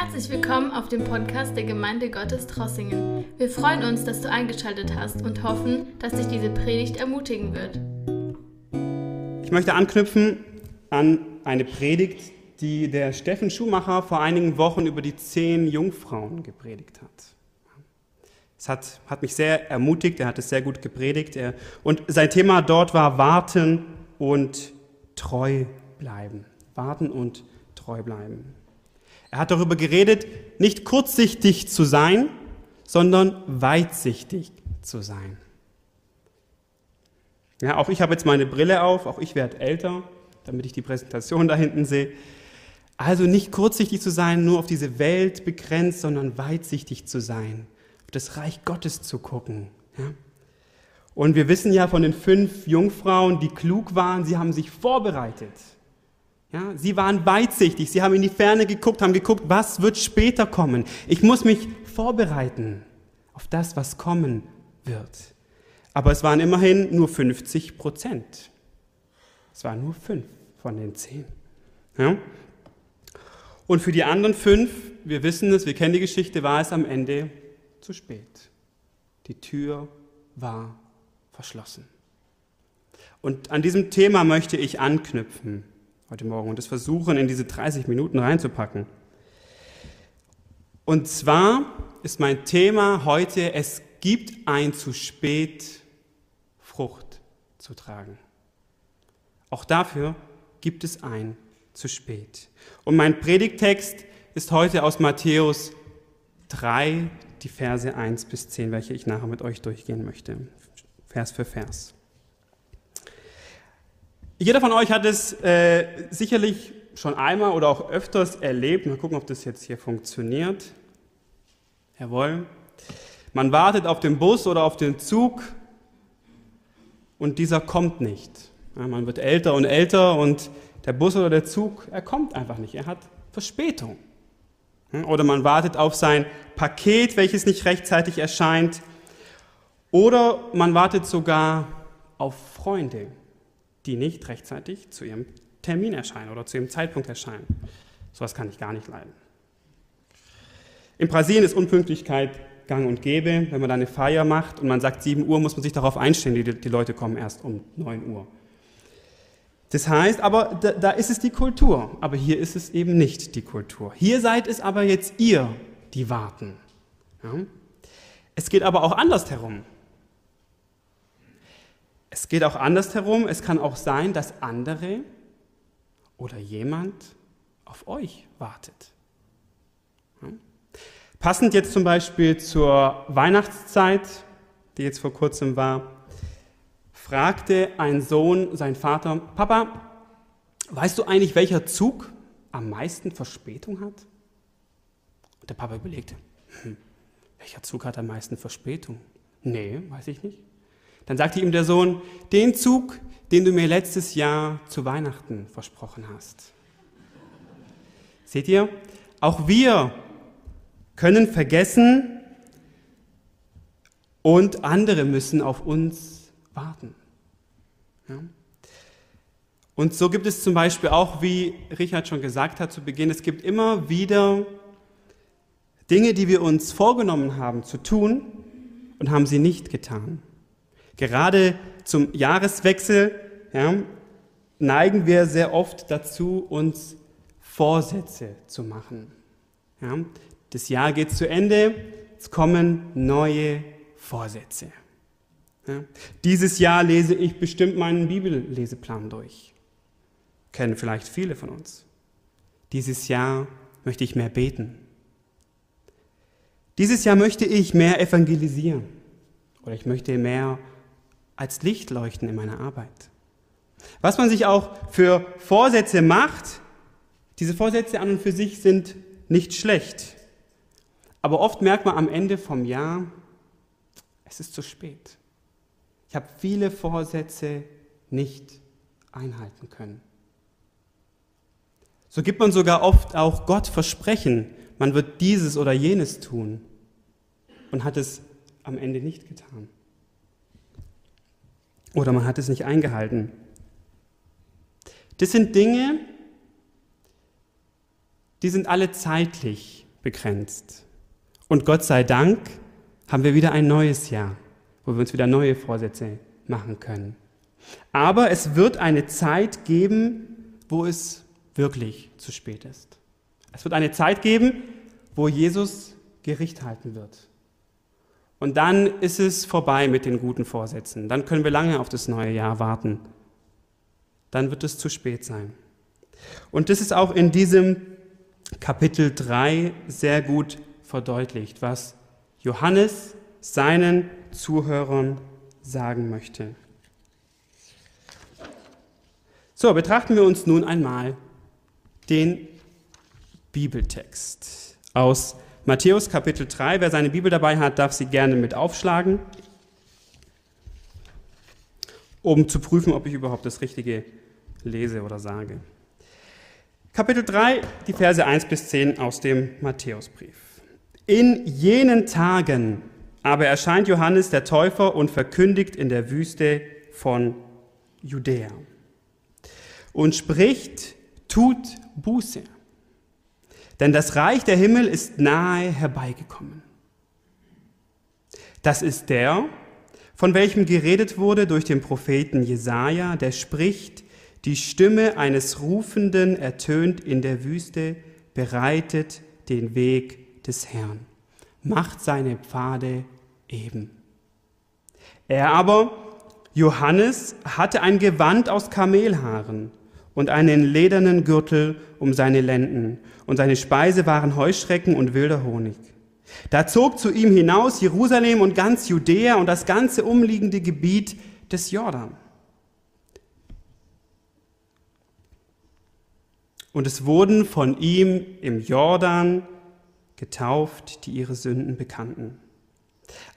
Herzlich willkommen auf dem Podcast der Gemeinde Gottes Trossingen. Wir freuen uns, dass du eingeschaltet hast und hoffen, dass dich diese Predigt ermutigen wird. Ich möchte anknüpfen an eine Predigt, die der Steffen Schumacher vor einigen Wochen über die zehn Jungfrauen gepredigt hat. Es hat, hat mich sehr ermutigt, er hat es sehr gut gepredigt. Er, und sein Thema dort war Warten und treu bleiben. Warten und treu bleiben. Er hat darüber geredet, nicht kurzsichtig zu sein, sondern weitsichtig zu sein. Ja, auch ich habe jetzt meine Brille auf, auch ich werde älter, damit ich die Präsentation da hinten sehe. Also nicht kurzsichtig zu sein, nur auf diese Welt begrenzt, sondern weitsichtig zu sein, auf das Reich Gottes zu gucken. Ja? Und wir wissen ja von den fünf Jungfrauen, die klug waren, sie haben sich vorbereitet. Ja, sie waren weitsichtig, sie haben in die Ferne geguckt, haben geguckt, was wird später kommen. Ich muss mich vorbereiten auf das, was kommen wird. Aber es waren immerhin nur 50 Prozent. Es waren nur fünf von den zehn. Ja? Und für die anderen fünf, wir wissen es, wir kennen die Geschichte, war es am Ende zu spät. Die Tür war verschlossen. Und an diesem Thema möchte ich anknüpfen heute Morgen und das versuchen, in diese 30 Minuten reinzupacken. Und zwar ist mein Thema heute, es gibt ein zu spät Frucht zu tragen. Auch dafür gibt es ein zu spät. Und mein Predigtext ist heute aus Matthäus 3, die Verse 1 bis 10, welche ich nachher mit euch durchgehen möchte. Vers für Vers. Jeder von euch hat es äh, sicherlich schon einmal oder auch öfters erlebt. Mal gucken, ob das jetzt hier funktioniert. Jawohl. Man wartet auf den Bus oder auf den Zug und dieser kommt nicht. Ja, man wird älter und älter und der Bus oder der Zug, er kommt einfach nicht. Er hat Verspätung. Oder man wartet auf sein Paket, welches nicht rechtzeitig erscheint. Oder man wartet sogar auf Freunde, die nicht rechtzeitig zu ihrem Termin erscheinen oder zu ihrem Zeitpunkt erscheinen. Sowas kann ich gar nicht leiden. In Brasilien ist Unpünktlichkeit gang und gäbe. Wenn man da eine Feier macht und man sagt 7 Uhr, muss man sich darauf einstellen, die, die Leute kommen erst um 9 Uhr. Das heißt, aber da, da ist es die Kultur, aber hier ist es eben nicht die Kultur. Hier seid es aber jetzt ihr, die warten. Ja? Es geht aber auch andersherum. Es geht auch andersherum. Es kann auch sein, dass andere oder jemand auf euch wartet. Passend jetzt zum Beispiel zur Weihnachtszeit, die jetzt vor kurzem war, fragte ein Sohn seinen Vater, Papa, weißt du eigentlich, welcher Zug am meisten Verspätung hat? Und der Papa überlegte, hm, welcher Zug hat am meisten Verspätung? Nee, weiß ich nicht. Dann sagte ihm der Sohn, den Zug, den du mir letztes Jahr zu Weihnachten versprochen hast. Seht ihr, auch wir können vergessen und andere müssen auf uns warten. Ja? Und so gibt es zum Beispiel auch, wie Richard schon gesagt hat zu Beginn, es gibt immer wieder Dinge, die wir uns vorgenommen haben zu tun und haben sie nicht getan. Gerade zum Jahreswechsel ja, neigen wir sehr oft dazu, uns Vorsätze zu machen. Ja, das Jahr geht zu Ende, es kommen neue Vorsätze. Ja, dieses Jahr lese ich bestimmt meinen Bibelleseplan durch. Kennen vielleicht viele von uns. Dieses Jahr möchte ich mehr beten. Dieses Jahr möchte ich mehr evangelisieren. Oder ich möchte mehr als Licht leuchten in meiner Arbeit. Was man sich auch für Vorsätze macht, diese Vorsätze an und für sich sind nicht schlecht. Aber oft merkt man am Ende vom Jahr, es ist zu spät. Ich habe viele Vorsätze nicht einhalten können. So gibt man sogar oft auch Gott Versprechen, man wird dieses oder jenes tun und hat es am Ende nicht getan. Oder man hat es nicht eingehalten. Das sind Dinge, die sind alle zeitlich begrenzt. Und Gott sei Dank haben wir wieder ein neues Jahr, wo wir uns wieder neue Vorsätze machen können. Aber es wird eine Zeit geben, wo es wirklich zu spät ist. Es wird eine Zeit geben, wo Jesus Gericht halten wird. Und dann ist es vorbei mit den guten Vorsätzen. Dann können wir lange auf das neue Jahr warten. Dann wird es zu spät sein. Und das ist auch in diesem Kapitel 3 sehr gut verdeutlicht, was Johannes seinen Zuhörern sagen möchte. So, betrachten wir uns nun einmal den Bibeltext aus Matthäus Kapitel 3. Wer seine Bibel dabei hat, darf sie gerne mit aufschlagen, um zu prüfen, ob ich überhaupt das Richtige lese oder sage. Kapitel 3, die Verse 1 bis 10 aus dem Matthäusbrief. In jenen Tagen aber erscheint Johannes der Täufer und verkündigt in der Wüste von Judäa und spricht, tut Buße, denn das Reich der Himmel ist nahe herbeigekommen. Das ist der, von welchem geredet wurde durch den Propheten Jesaja, der spricht, die Stimme eines Rufenden ertönt in der Wüste, bereitet den Weg des Herrn, macht seine Pfade eben. Er aber, Johannes, hatte ein Gewand aus Kamelhaaren und einen ledernen Gürtel um seine Lenden, und seine Speise waren Heuschrecken und wilder Honig. Da zog zu ihm hinaus Jerusalem und ganz Judäa und das ganze umliegende Gebiet des Jordan. Und es wurden von ihm im Jordan getauft, die ihre Sünden bekannten.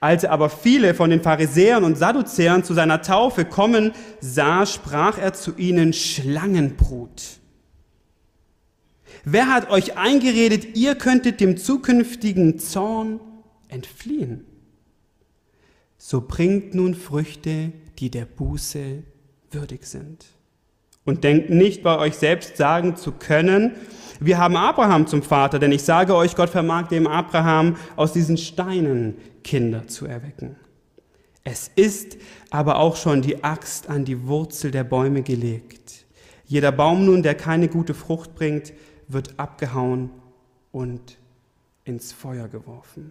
Als er aber viele von den Pharisäern und Sadduzäern zu seiner Taufe kommen sah, sprach er zu ihnen Schlangenbrut. Wer hat euch eingeredet, ihr könntet dem zukünftigen Zorn entfliehen? So bringt nun Früchte, die der Buße würdig sind. Und denkt nicht bei euch selbst sagen zu können, wir haben Abraham zum Vater, denn ich sage euch, Gott vermag dem Abraham aus diesen Steinen Kinder zu erwecken. Es ist aber auch schon die Axt an die Wurzel der Bäume gelegt. Jeder Baum nun, der keine gute Frucht bringt, wird abgehauen und ins Feuer geworfen.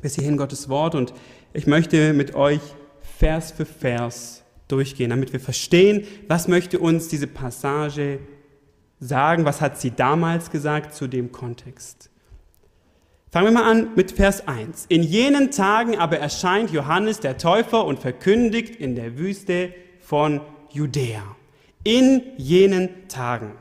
Bis hierhin Gottes Wort und ich möchte mit euch Vers für Vers durchgehen, damit wir verstehen, was möchte uns diese Passage sagen, was hat sie damals gesagt zu dem Kontext. Fangen wir mal an mit Vers 1. In jenen Tagen aber erscheint Johannes der Täufer und verkündigt in der Wüste von Judäa. In jenen Tagen.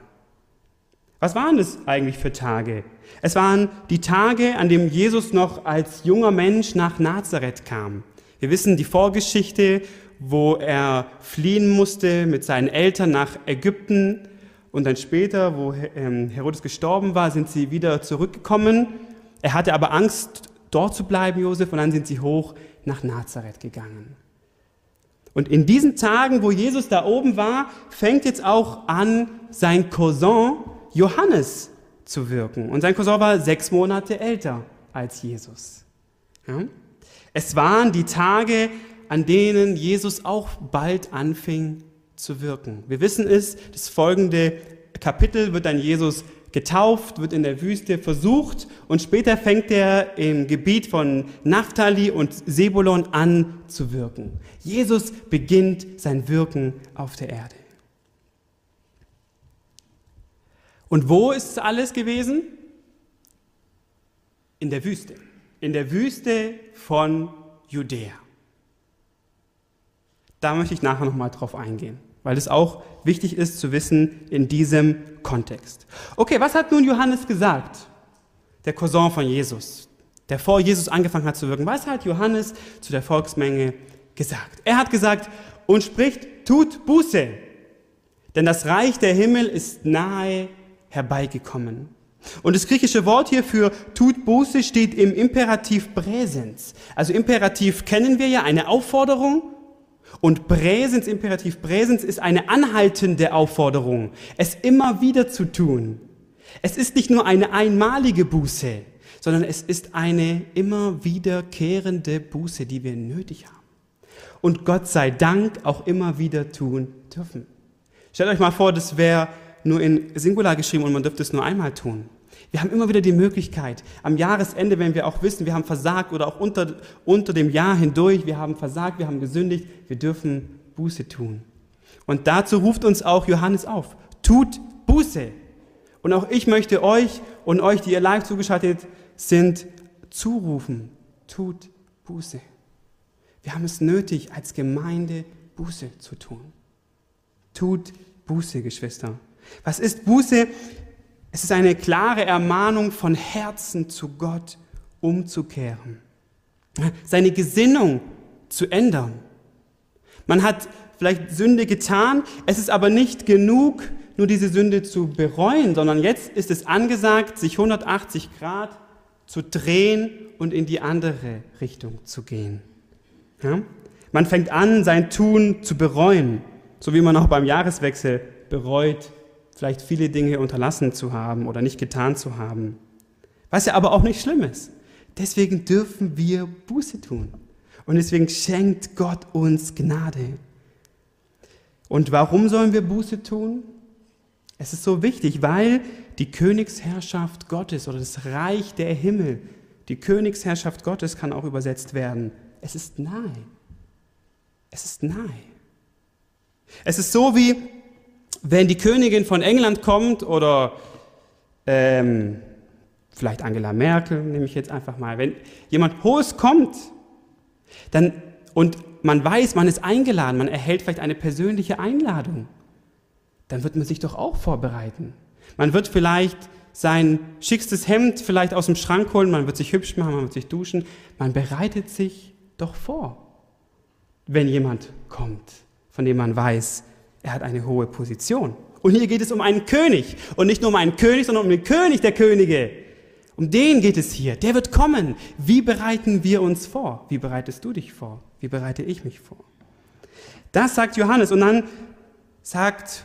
Was waren das eigentlich für Tage? Es waren die Tage, an denen Jesus noch als junger Mensch nach Nazareth kam. Wir wissen die Vorgeschichte, wo er fliehen musste mit seinen Eltern nach Ägypten und dann später, wo ähm, Herodes gestorben war, sind sie wieder zurückgekommen er hatte aber Angst, dort zu bleiben, Josef, und dann sind sie hoch nach Nazareth gegangen. Und in diesen Tagen, wo Jesus da oben war, fängt jetzt auch an, sein Cousin Johannes zu wirken. Und sein Cousin war sechs Monate älter als Jesus. Ja? Es waren die Tage, an denen Jesus auch bald anfing zu wirken. Wir wissen es, das folgende Kapitel wird dann Jesus getauft, wird in der Wüste versucht und später fängt er im Gebiet von Naphtali und Sebulon an zu wirken. Jesus beginnt sein Wirken auf der Erde. Und wo ist alles gewesen? In der Wüste. In der Wüste von Judäa. Da möchte ich nachher nochmal drauf eingehen weil es auch wichtig ist zu wissen in diesem Kontext. Okay, was hat nun Johannes gesagt? Der Cousin von Jesus, der vor Jesus angefangen hat zu wirken. Was hat Johannes zu der Volksmenge gesagt? Er hat gesagt und spricht, tut Buße, denn das Reich der Himmel ist nahe herbeigekommen. Und das griechische Wort hier für tut Buße steht im Imperativ Präsens. Also Imperativ kennen wir ja, eine Aufforderung. Und Präsens, Imperativ Präsens ist eine anhaltende Aufforderung, es immer wieder zu tun. Es ist nicht nur eine einmalige Buße, sondern es ist eine immer wiederkehrende Buße, die wir nötig haben. Und Gott sei Dank auch immer wieder tun dürfen. Stellt euch mal vor, das wäre nur in Singular geschrieben und man dürfte es nur einmal tun. Wir haben immer wieder die Möglichkeit, am Jahresende, wenn wir auch wissen, wir haben versagt oder auch unter, unter dem Jahr hindurch, wir haben versagt, wir haben gesündigt, wir dürfen Buße tun. Und dazu ruft uns auch Johannes auf. Tut Buße. Und auch ich möchte euch und euch, die ihr live zugeschaltet sind, zurufen. Tut Buße. Wir haben es nötig, als Gemeinde Buße zu tun. Tut Buße, Geschwister. Was ist Buße? Es ist eine klare Ermahnung von Herzen zu Gott umzukehren. Seine Gesinnung zu ändern. Man hat vielleicht Sünde getan, es ist aber nicht genug, nur diese Sünde zu bereuen, sondern jetzt ist es angesagt, sich 180 Grad zu drehen und in die andere Richtung zu gehen. Ja? Man fängt an, sein Tun zu bereuen, so wie man auch beim Jahreswechsel bereut, vielleicht viele Dinge unterlassen zu haben oder nicht getan zu haben. Was ja aber auch nicht schlimm ist. Deswegen dürfen wir Buße tun. Und deswegen schenkt Gott uns Gnade. Und warum sollen wir Buße tun? Es ist so wichtig, weil die Königsherrschaft Gottes oder das Reich der Himmel, die Königsherrschaft Gottes kann auch übersetzt werden. Es ist nahe. Es ist nahe. Es ist so wie, wenn die Königin von England kommt oder ähm, vielleicht Angela Merkel, nehme ich jetzt einfach mal, wenn jemand Hohes kommt, dann und man weiß, man ist eingeladen, man erhält vielleicht eine persönliche Einladung, dann wird man sich doch auch vorbereiten. Man wird vielleicht sein schickstes Hemd vielleicht aus dem Schrank holen, man wird sich hübsch machen, man wird sich duschen, man bereitet sich doch vor, wenn jemand kommt, von dem man weiß, er hat eine hohe Position. Und hier geht es um einen König. Und nicht nur um einen König, sondern um den König der Könige. Um den geht es hier. Der wird kommen. Wie bereiten wir uns vor? Wie bereitest du dich vor? Wie bereite ich mich vor? Das sagt Johannes. Und dann sagt,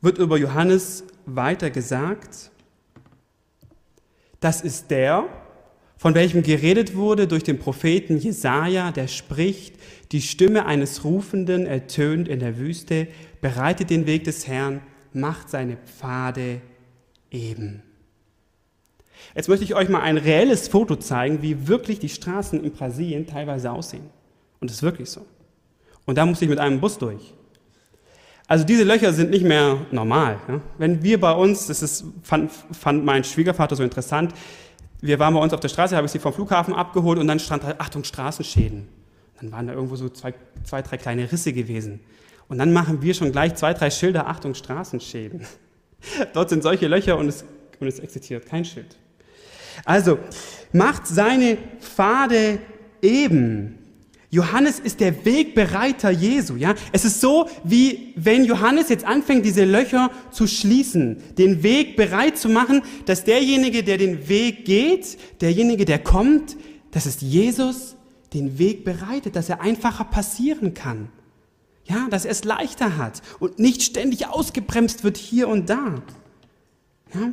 wird über Johannes weiter gesagt, das ist der, von welchem geredet wurde durch den Propheten Jesaja, der spricht, die Stimme eines Rufenden ertönt in der Wüste, bereitet den Weg des Herrn, macht seine Pfade eben. Jetzt möchte ich euch mal ein reelles Foto zeigen, wie wirklich die Straßen in Brasilien teilweise aussehen. Und das ist wirklich so. Und da muss ich mit einem Bus durch. Also diese Löcher sind nicht mehr normal. Ja? Wenn wir bei uns, das ist, fand, fand mein Schwiegervater so interessant, wir waren bei uns auf der Straße, habe ich sie vom Flughafen abgeholt und dann stand da, Achtung, Straßenschäden. Dann waren da irgendwo so zwei, zwei, drei kleine Risse gewesen. Und dann machen wir schon gleich zwei, drei Schilder, Achtung, Straßenschäden. Dort sind solche Löcher und es, und es existiert kein Schild. Also, macht seine Pfade eben. Johannes ist der Wegbereiter Jesu, ja. Es ist so, wie wenn Johannes jetzt anfängt, diese Löcher zu schließen, den Weg bereit zu machen, dass derjenige, der den Weg geht, derjenige, der kommt, das ist Jesus, den Weg bereitet, dass er einfacher passieren kann. Ja, dass er es leichter hat und nicht ständig ausgebremst wird hier und da. Ja?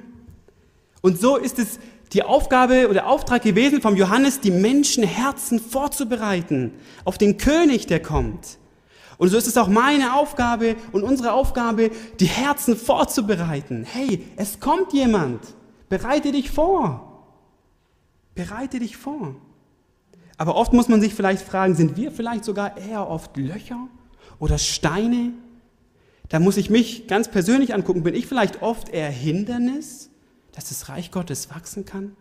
Und so ist es die Aufgabe oder Auftrag gewesen vom Johannes, die Menschenherzen vorzubereiten auf den König, der kommt. Und so ist es auch meine Aufgabe und unsere Aufgabe, die Herzen vorzubereiten. Hey, es kommt jemand. Bereite dich vor. Bereite dich vor. Aber oft muss man sich vielleicht fragen, sind wir vielleicht sogar eher oft Löcher oder Steine? Da muss ich mich ganz persönlich angucken, bin ich vielleicht oft eher Hindernis? Dass das Reich Gottes wachsen kann?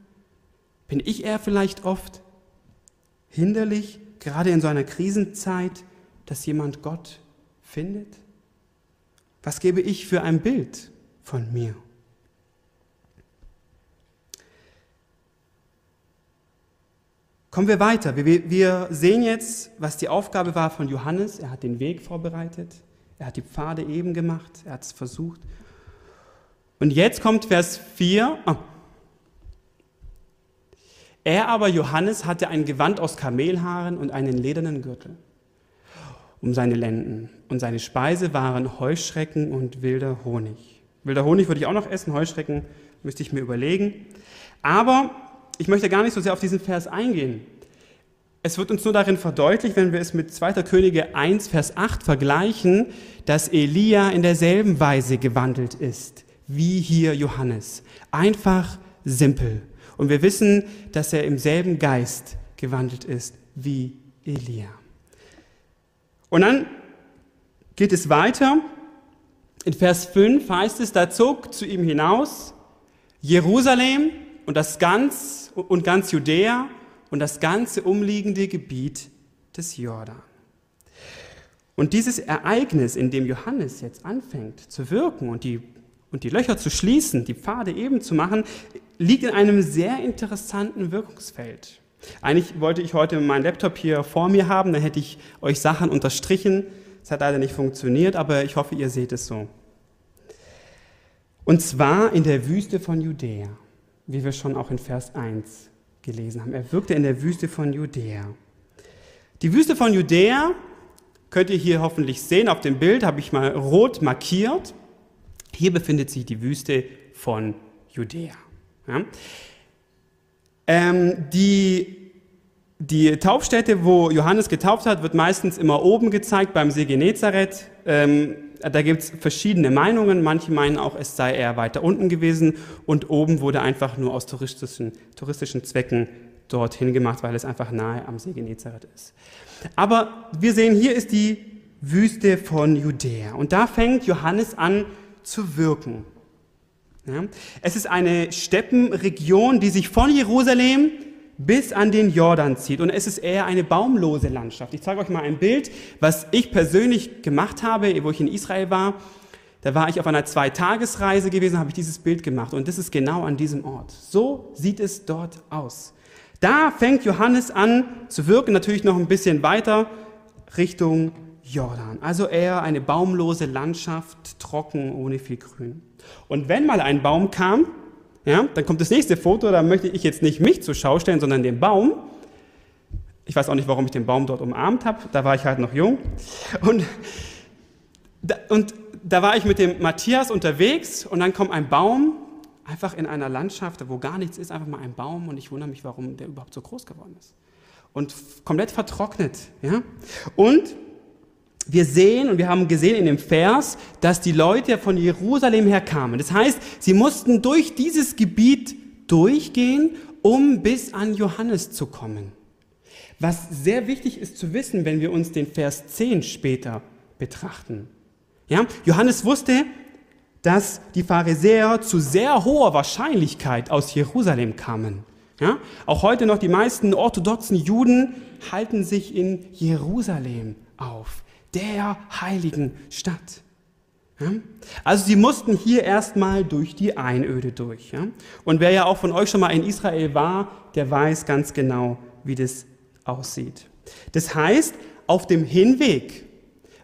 Bin ich eher vielleicht oft hinderlich, gerade in so einer Krisenzeit, dass jemand Gott findet? Was gebe ich für ein Bild von mir? Kommen wir weiter. Wir, sehen jetzt, was die Aufgabe war von Johannes. Er hat den Weg vorbereitet. Er hat die Pfade eben gemacht. Er hat es versucht. Und jetzt kommt Vers 4. Ah. Er aber, Johannes, hatte ein Gewand aus Kamelhaaren und einen ledernen Gürtel um seine Lenden. Und seine Speise waren Heuschrecken und wilder Honig. Wilder Honig würde ich auch noch essen, Heuschrecken müsste ich mir überlegen. Aber ich möchte gar nicht so sehr auf diesen Vers eingehen. Es wird uns nur darin verdeutlicht, wenn wir es mit 2. Könige 1, Vers 8 vergleichen, dass Elia in derselben Weise gewandelt ist, wie hier Johannes. Einfach simpel. Und wir wissen, dass er im selben Geist gewandelt ist wie Elia. Und dann geht es weiter. In Vers 5 heißt es, da zog zu ihm hinaus Jerusalem und das ganz und ganz Judäa und das ganze umliegende Gebiet des Jordan. Und dieses Ereignis, in dem Johannes jetzt anfängt zu wirken und die, und die Löcher zu schließen, die Pfade eben zu machen, liegt in einem sehr interessanten Wirkungsfeld. Eigentlich wollte ich heute meinen Laptop hier vor mir haben, dann hätte ich euch Sachen unterstrichen. Es hat leider nicht funktioniert, aber ich hoffe, ihr seht es so. Und zwar in der Wüste von Judäa, wie wir schon auch in Vers 1 gelesen haben. Er wirkte in der Wüste von Judäa. Die Wüste von Judäa könnt ihr hier hoffentlich sehen. Auf dem Bild habe ich mal rot markiert. Hier befindet sich die Wüste von Judäa. Ja. Ähm, die, die Taufstätte, wo Johannes getauft hat, wird meistens immer oben gezeigt beim See Genezareth. Ähm, da gibt es verschiedene Meinungen. Manche meinen auch, es sei eher weiter unten gewesen und oben wurde einfach nur aus touristischen, touristischen Zwecken dorthin gemacht, weil es einfach nahe am See Genezareth ist. Aber wir sehen, hier ist die Wüste von Judäa und da fängt Johannes an zu wirken. Ja? Es ist eine Steppenregion, die sich von Jerusalem bis an den Jordan zieht. Und es ist eher eine baumlose Landschaft. Ich zeige euch mal ein Bild, was ich persönlich gemacht habe, wo ich in Israel war. Da war ich auf einer Zweitagesreise gewesen, habe ich dieses Bild gemacht. Und das ist genau an diesem Ort. So sieht es dort aus. Da fängt Johannes an zu wirken, natürlich noch ein bisschen weiter Richtung Jordan. Also eher eine baumlose Landschaft, trocken, ohne viel Grün. Und wenn mal ein Baum kam, ja, dann kommt das nächste Foto, da möchte ich jetzt nicht mich zur Schau stellen, sondern den Baum. Ich weiß auch nicht, warum ich den Baum dort umarmt habe, da war ich halt noch jung. Und da, und da war ich mit dem Matthias unterwegs und dann kommt ein Baum, einfach in einer Landschaft, wo gar nichts ist, einfach mal ein Baum und ich wundere mich, warum der überhaupt so groß geworden ist. Und komplett vertrocknet. Ja? Und wir sehen und wir haben gesehen in dem Vers, dass die Leute von Jerusalem her kamen. Das heißt, sie mussten durch dieses Gebiet durchgehen, um bis an Johannes zu kommen. Was sehr wichtig ist zu wissen, wenn wir uns den Vers 10 später betrachten. Ja, Johannes wusste, dass die Pharisäer zu sehr hoher Wahrscheinlichkeit aus Jerusalem kamen. Ja, auch heute noch die meisten orthodoxen Juden halten sich in Jerusalem auf der heiligen Stadt. Ja? Also sie mussten hier erstmal durch die Einöde durch. Ja? Und wer ja auch von euch schon mal in Israel war, der weiß ganz genau, wie das aussieht. Das heißt, auf dem Hinweg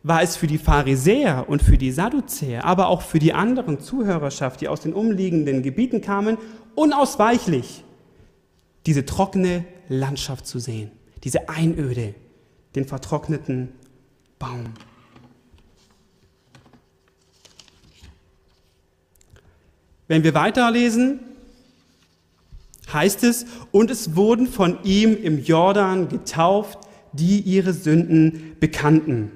war es für die Pharisäer und für die Sadduzäer, aber auch für die anderen Zuhörerschaft, die aus den umliegenden Gebieten kamen, unausweichlich, diese trockene Landschaft zu sehen, diese Einöde, den vertrockneten Baum. Wenn wir weiterlesen, heißt es, und es wurden von ihm im Jordan getauft, die ihre Sünden bekannten.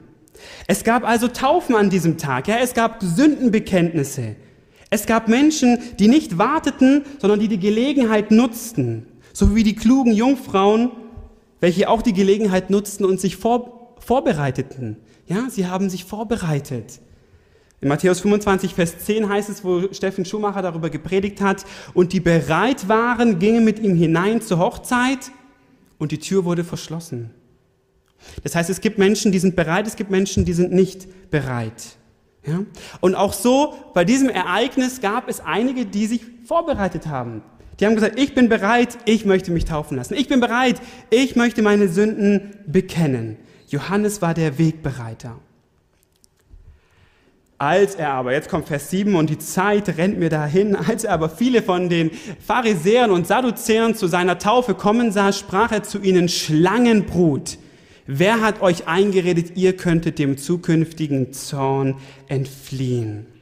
Es gab also Taufen an diesem Tag, ja, es gab Sündenbekenntnisse. Es gab Menschen, die nicht warteten, sondern die die Gelegenheit nutzten, so wie die klugen Jungfrauen, welche auch die Gelegenheit nutzten und sich vor, vorbereiteten. Ja, sie haben sich vorbereitet. In Matthäus 25, Vers 10 heißt es, wo Steffen Schumacher darüber gepredigt hat, und die bereit waren, gingen mit ihm hinein zur Hochzeit und die Tür wurde verschlossen. Das heißt, es gibt Menschen, die sind bereit, es gibt Menschen, die sind nicht bereit. Ja? Und auch so, bei diesem Ereignis gab es einige, die sich vorbereitet haben. Die haben gesagt, ich bin bereit, ich möchte mich taufen lassen. Ich bin bereit, ich möchte meine Sünden bekennen. Johannes war der Wegbereiter. Als er aber, jetzt kommt Vers 7 und die Zeit rennt mir dahin, als er aber viele von den Pharisäern und Sadduzäern zu seiner Taufe kommen sah, sprach er zu ihnen, Schlangenbrut, wer hat euch eingeredet, ihr könntet dem zukünftigen Zorn entfliehen?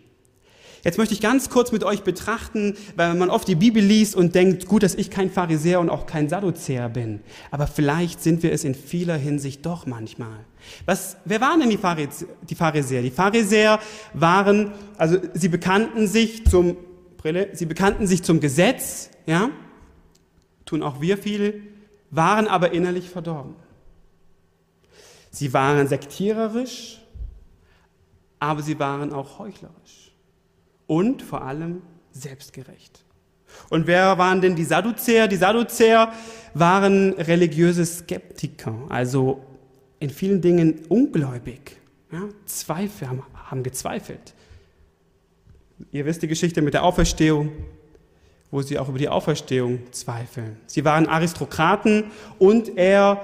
Jetzt möchte ich ganz kurz mit euch betrachten, weil man oft die Bibel liest und denkt, gut, dass ich kein Pharisäer und auch kein Sadduzäer bin. Aber vielleicht sind wir es in vieler Hinsicht doch manchmal. Was, wer waren denn die Pharisäer? Die Pharisäer waren, also sie bekannten sich zum, Brille, sie bekannten sich zum Gesetz, ja, tun auch wir viel, waren aber innerlich verdorben. Sie waren sektiererisch, aber sie waren auch heuchlerisch und vor allem selbstgerecht. Und wer waren denn die Sadduzäer? Die Sadduzäer waren religiöse Skeptiker, also in vielen Dingen ungläubig. Ja, Zweifel, haben, haben gezweifelt. Ihr wisst die Geschichte mit der Auferstehung, wo sie auch über die Auferstehung zweifeln. Sie waren Aristokraten und er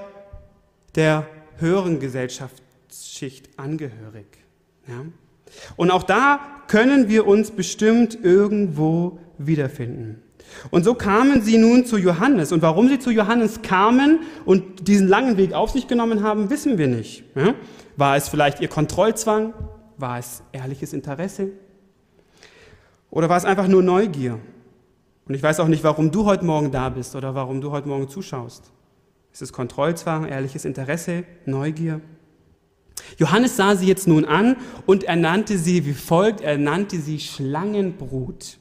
der höheren Gesellschaftsschicht angehörig. Ja? Und auch da können wir uns bestimmt irgendwo wiederfinden. Und so kamen sie nun zu Johannes. Und warum sie zu Johannes kamen und diesen langen Weg auf sich genommen haben, wissen wir nicht. War es vielleicht ihr Kontrollzwang? War es ehrliches Interesse? Oder war es einfach nur Neugier? Und ich weiß auch nicht, warum du heute Morgen da bist oder warum du heute Morgen zuschaust. Ist es Kontrollzwang, ehrliches Interesse, Neugier? Johannes sah sie jetzt nun an und er nannte sie wie folgt, er nannte sie Schlangenbrut.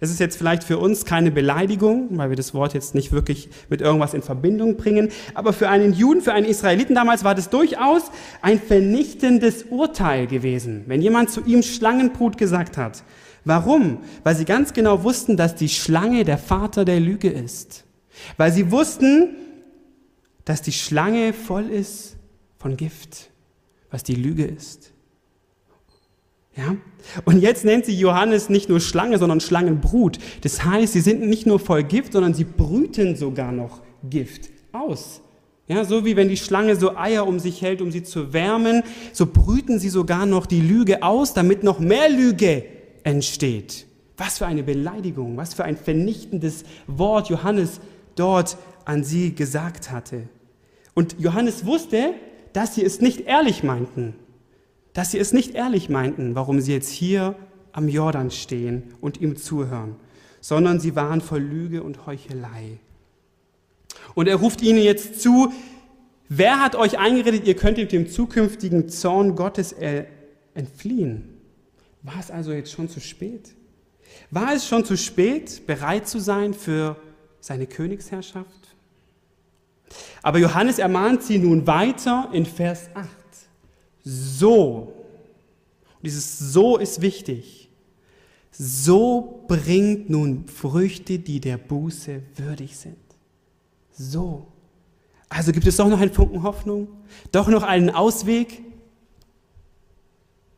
Das ist jetzt vielleicht für uns keine Beleidigung, weil wir das Wort jetzt nicht wirklich mit irgendwas in Verbindung bringen, aber für einen Juden, für einen Israeliten damals war das durchaus ein vernichtendes Urteil gewesen, wenn jemand zu ihm Schlangenbrut gesagt hat. Warum? Weil sie ganz genau wussten, dass die Schlange der Vater der Lüge ist. Weil sie wussten, dass die Schlange voll ist von Gift was die Lüge ist. Ja? Und jetzt nennt sie Johannes nicht nur Schlange, sondern Schlangenbrut. Das heißt, sie sind nicht nur voll Gift, sondern sie brüten sogar noch Gift aus. Ja, so wie wenn die Schlange so Eier um sich hält, um sie zu wärmen, so brüten sie sogar noch die Lüge aus, damit noch mehr Lüge entsteht. Was für eine Beleidigung, was für ein vernichtendes Wort Johannes dort an sie gesagt hatte. Und Johannes wusste, dass sie es nicht ehrlich meinten. Dass sie es nicht ehrlich meinten, warum sie jetzt hier am Jordan stehen und ihm zuhören, sondern sie waren voll Lüge und Heuchelei. Und er ruft ihnen jetzt zu, wer hat euch eingeredet, ihr könntet dem zukünftigen Zorn Gottes entfliehen? War es also jetzt schon zu spät? War es schon zu spät, bereit zu sein für seine Königsherrschaft? Aber Johannes ermahnt sie nun weiter in Vers 8. So, dieses So ist wichtig, so bringt nun Früchte, die der Buße würdig sind. So. Also gibt es doch noch einen Funken Hoffnung, doch noch einen Ausweg.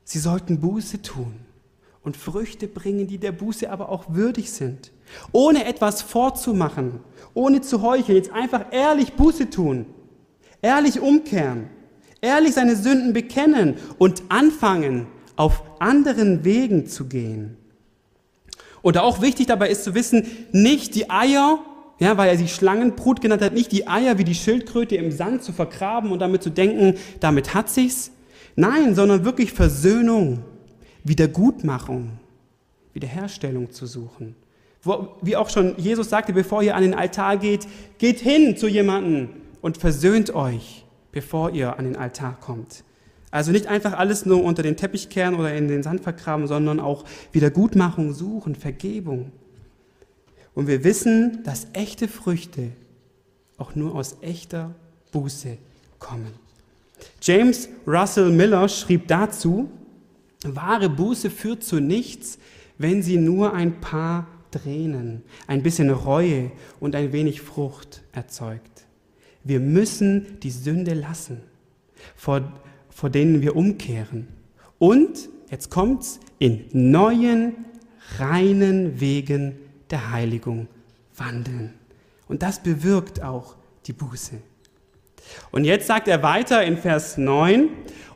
Sie sollten Buße tun und Früchte bringen, die der Buße aber auch würdig sind. Ohne etwas vorzumachen, ohne zu heucheln, jetzt einfach ehrlich Buße tun, ehrlich umkehren, ehrlich seine Sünden bekennen und anfangen, auf anderen Wegen zu gehen. Und auch wichtig dabei ist zu wissen, nicht die Eier, ja, weil er sie Schlangenbrut genannt hat, nicht die Eier wie die Schildkröte im Sand zu vergraben und damit zu denken, damit hat sich's. Nein, sondern wirklich Versöhnung, Wiedergutmachung, Wiederherstellung zu suchen. Wo, wie auch schon Jesus sagte, bevor ihr an den Altar geht, geht hin zu jemandem und versöhnt euch, bevor ihr an den Altar kommt. Also nicht einfach alles nur unter den Teppich kehren oder in den Sand vergraben, sondern auch Wiedergutmachung suchen, Vergebung. Und wir wissen, dass echte Früchte auch nur aus echter Buße kommen. James Russell Miller schrieb dazu, wahre Buße führt zu nichts, wenn sie nur ein paar Tränen, ein bisschen Reue und ein wenig Frucht erzeugt. Wir müssen die Sünde lassen, vor, vor denen wir umkehren. Und, jetzt kommt's, in neuen, reinen Wegen der Heiligung wandeln. Und das bewirkt auch die Buße. Und jetzt sagt er weiter in Vers 9,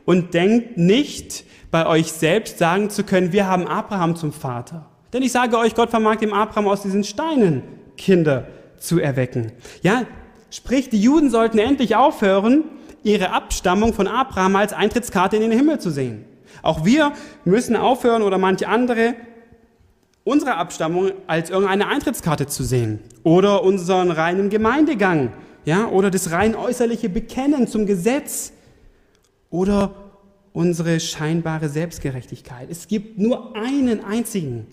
und denkt nicht bei euch selbst sagen zu können, wir haben Abraham zum Vater. Denn ich sage euch, Gott vermag dem Abraham aus diesen Steinen Kinder zu erwecken. Ja, sprich, die Juden sollten endlich aufhören, ihre Abstammung von Abraham als Eintrittskarte in den Himmel zu sehen. Auch wir müssen aufhören oder manche andere unsere Abstammung als irgendeine Eintrittskarte zu sehen oder unseren reinen Gemeindegang, ja, oder das rein äußerliche Bekennen zum Gesetz oder unsere scheinbare Selbstgerechtigkeit. Es gibt nur einen einzigen,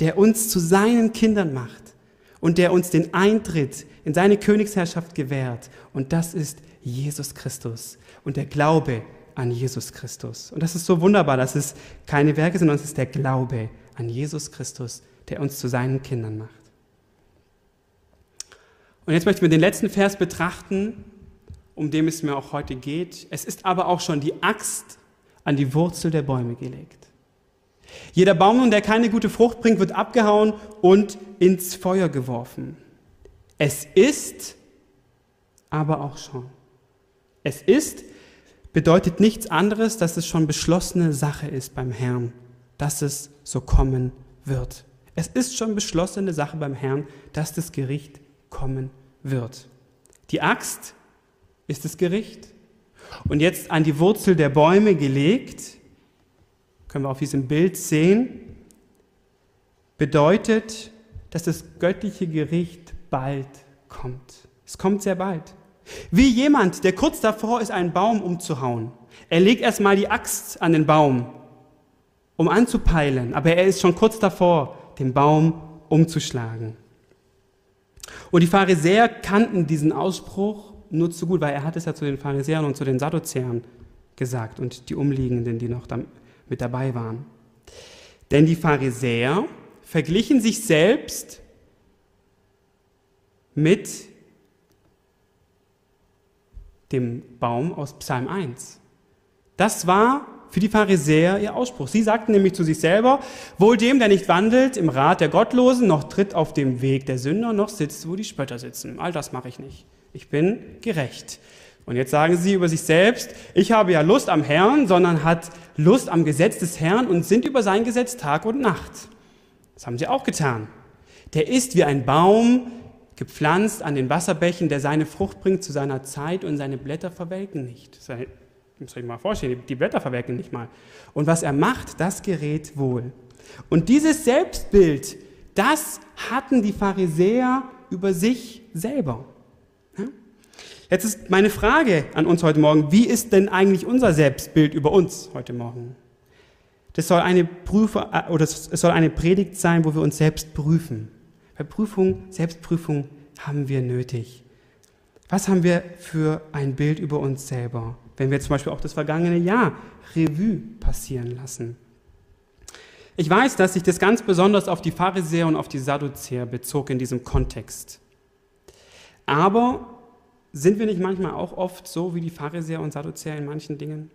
der uns zu seinen Kindern macht und der uns den Eintritt in seine Königsherrschaft gewährt. Und das ist Jesus Christus und der Glaube an Jesus Christus. Und das ist so wunderbar, dass es keine Werke sind, sondern es ist der Glaube an Jesus Christus, der uns zu seinen Kindern macht. Und jetzt möchten wir den letzten Vers betrachten, um dem es mir auch heute geht. Es ist aber auch schon die Axt an die Wurzel der Bäume gelegt. Jeder Baum nun, der keine gute Frucht bringt, wird abgehauen und ins Feuer geworfen. Es ist aber auch schon. Es ist bedeutet nichts anderes, dass es schon beschlossene Sache ist beim Herrn, dass es so kommen wird. Es ist schon beschlossene Sache beim Herrn, dass das Gericht kommen wird. Die Axt ist das Gericht. Und jetzt an die Wurzel der Bäume gelegt, können wir auf diesem Bild sehen, bedeutet, dass das göttliche Gericht bald kommt. Es kommt sehr bald. Wie jemand, der kurz davor ist, einen Baum umzuhauen. Er legt erstmal die Axt an den Baum, um anzupeilen, aber er ist schon kurz davor, den Baum umzuschlagen. Und die Pharisäer kannten diesen Ausspruch nur zu gut, weil er hat es ja zu den Pharisäern und zu den Sadduzäern gesagt und die Umliegenden, die noch mit dabei waren. Denn die Pharisäer verglichen sich selbst mit dem Baum aus Psalm 1. Das war für die Pharisäer ihr Ausspruch. Sie sagten nämlich zu sich selber, wohl dem, der nicht wandelt im Rat der Gottlosen, noch tritt auf dem Weg der Sünder, noch sitzt, wo die Spötter sitzen. All das mache ich nicht. Ich bin gerecht. Und jetzt sagen sie über sich selbst, ich habe ja Lust am Herrn, sondern hat Lust am Gesetz des Herrn und sind über sein Gesetz Tag und Nacht. Das haben sie auch getan. Der ist wie ein Baum, gepflanzt an den Wasserbächen, der seine Frucht bringt zu seiner Zeit und seine Blätter verwelken nicht. Das muss ich mal vorstellen, die Blätter verwelken nicht mal. Und was er macht, das gerät wohl. Und dieses Selbstbild, das hatten die Pharisäer über sich selber. Jetzt ist meine Frage an uns heute Morgen, wie ist denn eigentlich unser Selbstbild über uns heute Morgen? Das soll eine Prüfe, äh, oder es soll eine Predigt sein, wo wir uns selbst prüfen. Bei Prüfung, Selbstprüfung haben wir nötig. Was haben wir für ein Bild über uns selber, wenn wir zum Beispiel auch das vergangene Jahr Revue passieren lassen? Ich weiß, dass sich das ganz besonders auf die Pharisäer und auf die Sadduzäer bezog in diesem Kontext. Aber sind wir nicht manchmal auch oft so wie die Pharisäer und Sadduzäer in manchen Dingen?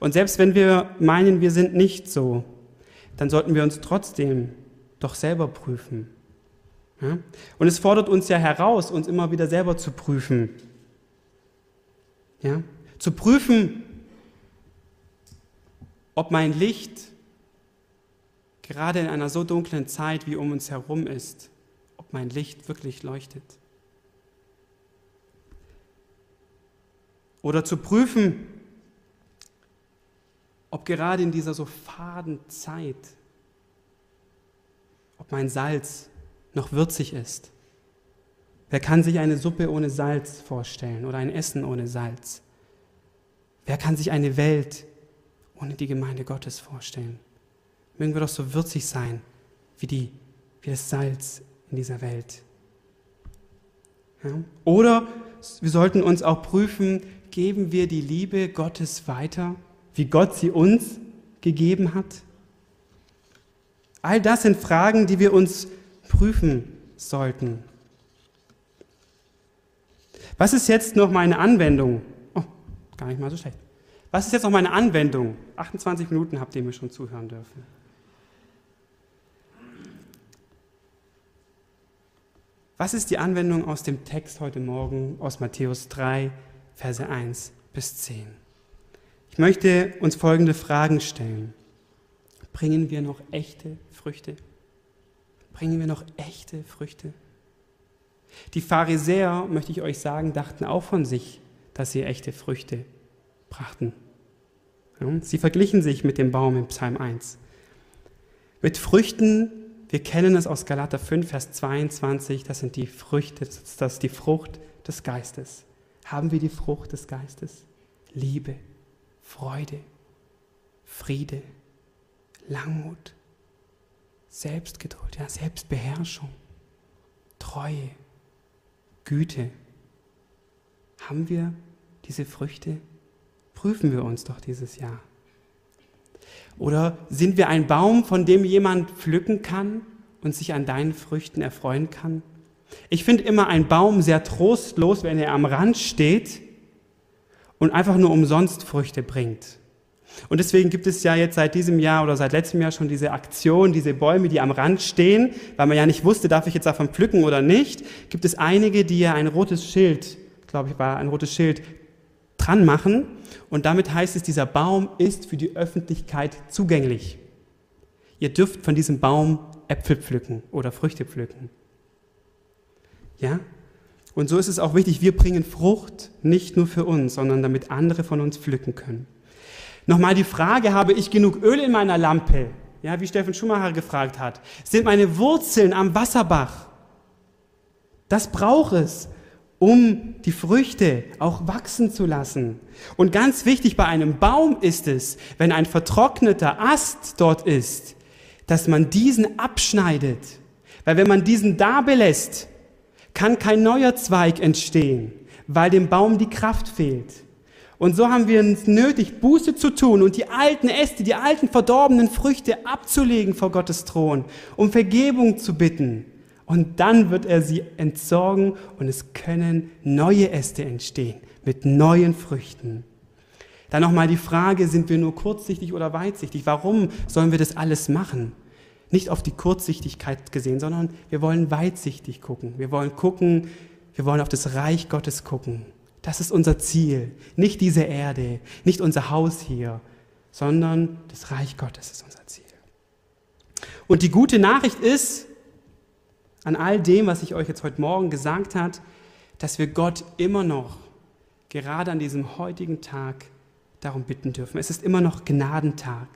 Und selbst wenn wir meinen, wir sind nicht so, dann sollten wir uns trotzdem doch selber prüfen. Ja? Und es fordert uns ja heraus, uns immer wieder selber zu prüfen. Ja? Zu prüfen, ob mein Licht gerade in einer so dunklen Zeit wie um uns herum ist, ob mein Licht wirklich leuchtet. Oder zu prüfen, ob gerade in dieser so faden Zeit, ob mein Salz noch würzig ist. Wer kann sich eine Suppe ohne Salz vorstellen oder ein Essen ohne Salz? Wer kann sich eine Welt ohne die Gemeinde Gottes vorstellen? Mögen wir doch so würzig sein wie, die, wie das Salz in dieser Welt. Ja? Oder wir sollten uns auch prüfen, geben wir die Liebe Gottes weiter, wie Gott sie uns gegeben hat? All das sind Fragen, die wir uns prüfen sollten. Was ist jetzt noch meine Anwendung? Oh, gar nicht mal so schlecht. Was ist jetzt noch meine Anwendung? 28 Minuten habt ihr mir schon zuhören dürfen. Was ist die Anwendung aus dem Text heute Morgen aus Matthäus 3, Verse 1 bis 10? Ich möchte uns folgende Fragen stellen. Bringen wir noch echte Früchte? bringen wir noch echte Früchte. Die Pharisäer, möchte ich euch sagen, dachten auch von sich, dass sie echte Früchte brachten. Sie verglichen sich mit dem Baum im Psalm 1. Mit Früchten wir kennen es aus Galater 5, Vers 22, das sind die Früchte, das ist die Frucht des Geistes. Haben wir die Frucht des Geistes? Liebe, Freude, Friede, Langmut, Selbstgeduld, ja, Selbstbeherrschung, Treue, Güte. Haben wir diese Früchte? Prüfen wir uns doch dieses Jahr. Oder sind wir ein Baum, von dem jemand pflücken kann und sich an deinen Früchten erfreuen kann? Ich finde immer ein Baum sehr trostlos, wenn er am Rand steht und einfach nur umsonst Früchte bringt. Und deswegen gibt es ja jetzt seit diesem Jahr oder seit letztem Jahr schon diese Aktion, diese Bäume, die am Rand stehen, weil man ja nicht wusste, darf ich jetzt davon pflücken oder nicht, gibt es einige, die ja ein rotes Schild, glaube ich, war ein rotes Schild dran machen. Und damit heißt es, dieser Baum ist für die Öffentlichkeit zugänglich. Ihr dürft von diesem Baum Äpfel pflücken oder Früchte pflücken. Ja? Und so ist es auch wichtig, wir bringen Frucht nicht nur für uns, sondern damit andere von uns pflücken können. Nochmal die Frage, habe ich genug Öl in meiner Lampe? Ja, wie Steffen Schumacher gefragt hat. Sind meine Wurzeln am Wasserbach? Das braucht es, um die Früchte auch wachsen zu lassen. Und ganz wichtig bei einem Baum ist es, wenn ein vertrockneter Ast dort ist, dass man diesen abschneidet. Weil wenn man diesen da belässt, kann kein neuer Zweig entstehen, weil dem Baum die Kraft fehlt. Und so haben wir es nötig, Buße zu tun und die alten Äste, die alten verdorbenen Früchte abzulegen vor Gottes Thron, um Vergebung zu bitten. Und dann wird er sie entsorgen und es können neue Äste entstehen mit neuen Früchten. Dann nochmal die Frage, sind wir nur kurzsichtig oder weitsichtig? Warum sollen wir das alles machen? Nicht auf die Kurzsichtigkeit gesehen, sondern wir wollen weitsichtig gucken. Wir wollen gucken, wir wollen auf das Reich Gottes gucken. Das ist unser Ziel. Nicht diese Erde, nicht unser Haus hier, sondern das Reich Gottes ist unser Ziel. Und die gute Nachricht ist, an all dem, was ich euch jetzt heute Morgen gesagt habe, dass wir Gott immer noch, gerade an diesem heutigen Tag, darum bitten dürfen. Es ist immer noch Gnadentag.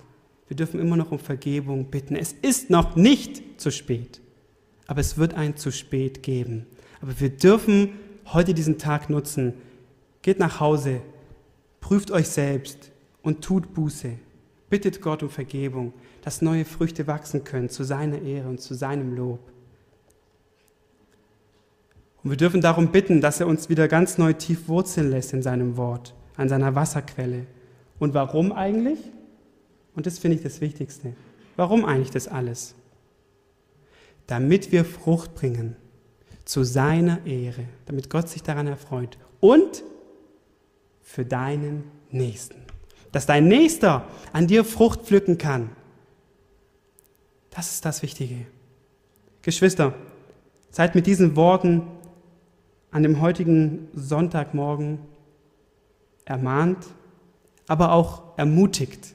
Wir dürfen immer noch um Vergebung bitten. Es ist noch nicht zu spät, aber es wird ein zu spät geben. Aber wir dürfen heute diesen Tag nutzen. Geht nach Hause, prüft euch selbst und tut Buße. Bittet Gott um Vergebung, dass neue Früchte wachsen können zu seiner Ehre und zu seinem Lob. Und wir dürfen darum bitten, dass er uns wieder ganz neu tief wurzeln lässt in seinem Wort, an seiner Wasserquelle. Und warum eigentlich? Und das finde ich das Wichtigste. Warum eigentlich das alles? Damit wir Frucht bringen zu seiner Ehre, damit Gott sich daran erfreut und für deinen Nächsten. Dass dein Nächster an dir Frucht pflücken kann. Das ist das Wichtige. Geschwister, seid mit diesen Worten an dem heutigen Sonntagmorgen ermahnt, aber auch ermutigt